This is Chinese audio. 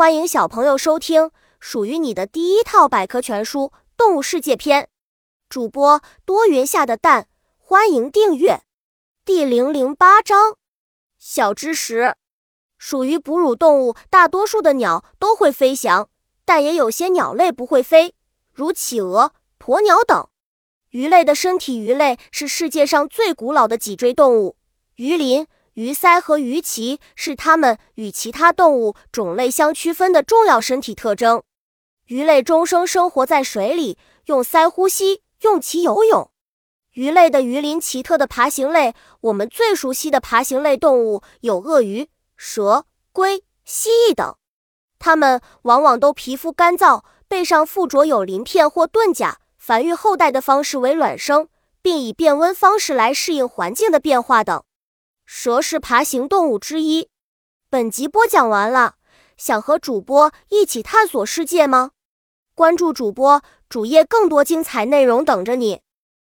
欢迎小朋友收听属于你的第一套百科全书《动物世界篇》。主播多云下的蛋，欢迎订阅。第零零八章：小知识。属于哺乳动物，大多数的鸟都会飞翔，但也有些鸟类不会飞，如企鹅、鸵鸟等。鱼类的身体，鱼类是世界上最古老的脊椎动物。鱼鳞。鱼鳃和鱼鳍是它们与其他动物种类相区分的重要身体特征。鱼类终生生活在水里，用鳃呼吸，用鳍游泳。鱼类的鱼鳞奇特的爬行类，我们最熟悉的爬行类动物有鳄鱼、蛇、龟、蜥蜴等。它们往往都皮肤干燥，背上附着有鳞片或盾甲，繁育后代的方式为卵生，并以变温方式来适应环境的变化等。蛇是爬行动物之一。本集播讲完了，想和主播一起探索世界吗？关注主播主页，更多精彩内容等着你。